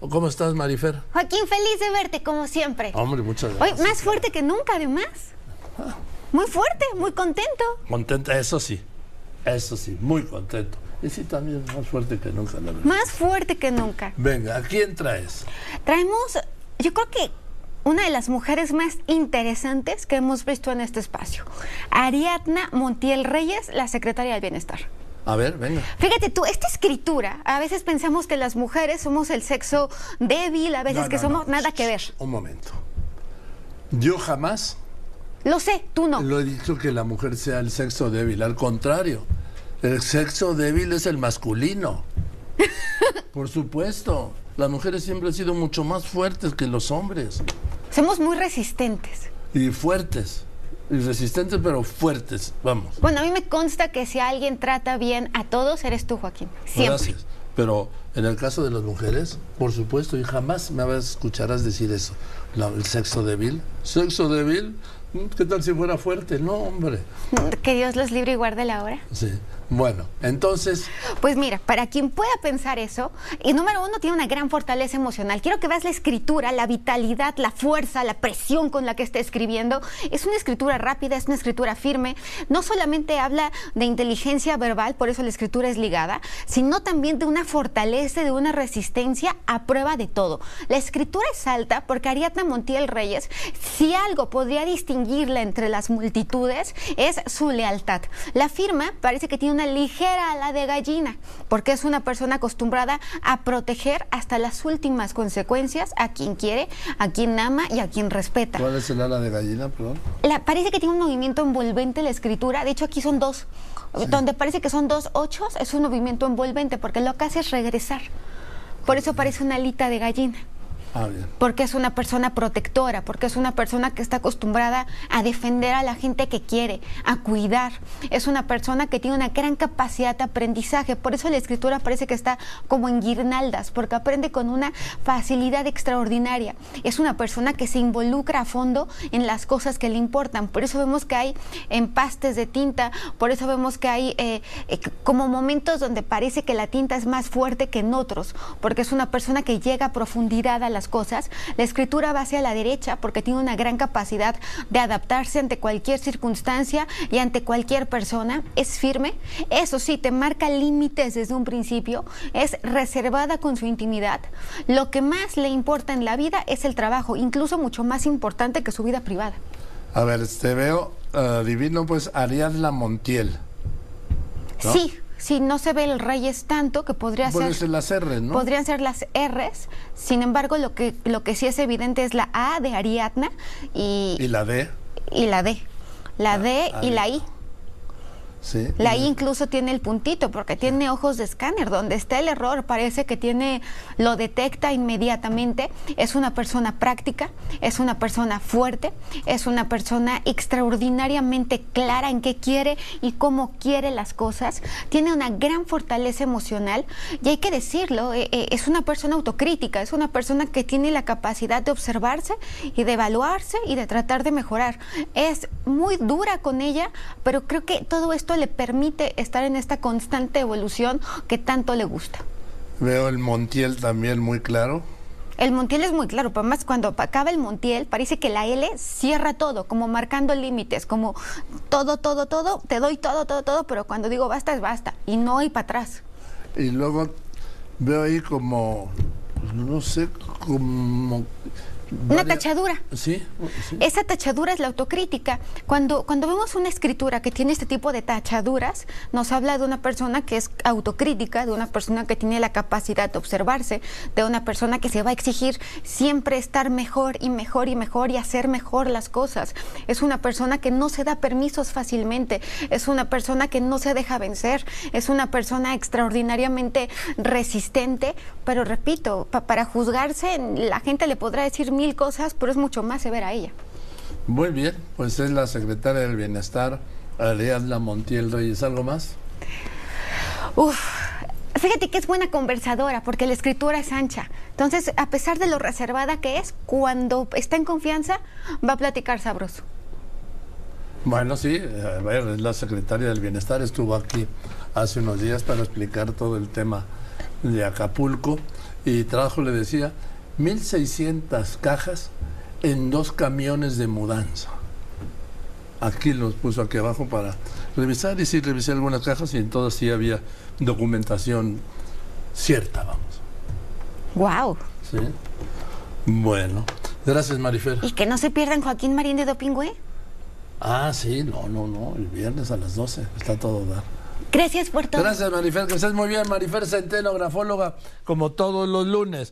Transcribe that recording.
¿Cómo estás, Marifer? Joaquín, feliz de verte, como siempre. Hombre, muchas gracias. Hoy más fuerte que nunca, además. Muy fuerte, muy contento. Contenta, eso sí. Eso sí, muy contento. Y sí, también más fuerte que nunca, la verdad. Más fuerte que nunca. Venga, ¿a quién traes? Traemos, yo creo que una de las mujeres más interesantes que hemos visto en este espacio. Ariadna Montiel Reyes, la secretaria del Bienestar. A ver, venga. Fíjate tú, esta escritura, a veces pensamos que las mujeres somos el sexo débil, a veces No, que somos no. nada que ver. Un momento. Yo jamás Lo sé, tú no. lo he dicho que la mujer sea el sexo débil. Al contrario, el sexo débil es el masculino. Por supuesto. Las mujeres siempre han sido mucho más fuertes que los hombres. Somos muy resistentes. Y fuertes. Y resistentes, pero fuertes. Vamos. Bueno, a mí me consta que si alguien trata bien a todos, eres tú, Joaquín. Siempre. Gracias. Pero en el caso de las mujeres, por supuesto, y jamás me escucharás decir eso. La- el sexo débil. ¿Sexo débil? ¿Qué tal si fuera fuerte? No, hombre. Que Dios los libre y guarde la hora. Sí. Bueno, entonces, Pues mira, para quien pueda pensar eso, y número uno tiene una gran fortaleza emocional. Quiero que veas la escritura, la vitalidad, la fuerza, la presión con la que está escribiendo. Es una escritura rápida, es una escritura firme. No solamente habla de inteligencia verbal, por eso la escritura es ligada, sino también de una fortaleza, de una resistencia a prueba de todo. La escritura es alta porque Ariadna Montiel Reyes, si algo podría distinguirla entre las multitudes, es su lealtad. La firma parece que tiene una ligera ala de gallina, porque es una persona acostumbrada a proteger hasta las últimas consecuencias a quien quiere, a quien ama y a quien respeta. ¿cuál es el ala de gallina, perdón? La- parece que tiene un movimiento envolvente la escritura. De hecho, aquí son dos. Donde parece que son dos ochos, es un movimiento envolvente, porque lo que hace es regresar. Por eso parece una alita de gallina. Porque es una persona protectora, porque es una persona que está acostumbrada a defender a la gente que quiere, a cuidar. Es una persona que tiene una gran capacidad de aprendizaje. Por eso la escritura parece que está como en guirnaldas, porque aprende con una facilidad extraordinaria. Es una persona que se involucra a fondo en las cosas que le importan. Por eso vemos que hay empastes de tinta, por eso vemos que hay eh, eh, como momentos donde parece que la tinta es más fuerte que en otros, porque es una persona que llega a profundidad a las cosas. La escritura va hacia la derecha porque tiene una gran capacidad de adaptarse ante cualquier circunstancia y ante cualquier persona. Es firme, eso sí, te marca límites desde un principio, es reservada con su intimidad. Lo que más le importa en la vida es el trabajo, incluso mucho más importante que su vida privada. A ver, te veo eh, divino, pues Ariadna Montiel. ¿No? Sí, sí, no se ve el Reyes tanto que podría Pueden ser... ser las R, ¿no? Podrían ser las R's, sin embargo, lo que, lo que sí es evidente es la A de Ariadna y, Y la D, y la D. La D ah, y la. I. sí. La I incluso tiene el puntito porque tiene ojos de escáner. Donde está el error parece que tiene, lo detecta inmediatamente. Es una persona práctica, es una persona fuerte, es una persona extraordinariamente clara en qué quiere y cómo quiere las cosas. Tiene una gran fortaleza emocional y hay que decirlo, eh, eh, es una persona autocrítica, es una persona que tiene la capacidad de observarse y de evaluarse y de tratar de mejorar. Es muy dura con ella, pero creo que todo esto le permite estar en esta constante evolución que tanto le gusta. Veo el Montiel también muy claro. El Montiel es muy claro, pero además cuando acaba el Montiel parece que la L cierra todo, como marcando límites, como todo, todo, todo, te doy todo, todo, todo, pero cuando digo basta es basta y no hay para atrás. Y luego veo ahí como, pues, no sé, como... Una tachadura. Sí, sí. Esa tachadura es la autocrítica. Cuando, cuando vemos una escritura que tiene este tipo de tachaduras, nos habla de una persona que es autocrítica, de una persona que tiene la capacidad de observarse, de una persona que se va a exigir siempre estar mejor y mejor y mejor y hacer mejor las cosas. Es una persona que no se da permisos fácilmente, es una persona que no se deja vencer, es una persona extraordinariamente resistente, pero repito, pa- para juzgarse la gente le podrá decir mil cosas, pero es mucho más severa ella. Muy bien, pues es la secretaria del Bienestar, Ariadna Montiel Reyes. ¿Algo más? Uf, fíjate que es buena conversadora porque la escritura es ancha. Entonces, a pesar de lo reservada que es, cuando está en confianza, va a platicar sabroso. Bueno, sí, a ver, es la secretaria del Bienestar, estuvo aquí hace unos días para explicar todo el tema de Acapulco y trabajo le decía 1.600 cajas en dos camiones de mudanza. Aquí los puso aquí abajo para revisar y sí revisé algunas cajas y en todas sí había documentación cierta, vamos. Wow. ¿Sí? Bueno, gracias Marifer. Y que no se pierdan Joaquín Marín de Dopingüe. Ah, sí, no, no, no, el viernes a las 12, está todo dar. Gracias por todo. Gracias Marifer, que estés muy bien, Marifer Centeno, grafóloga, como todos los lunes.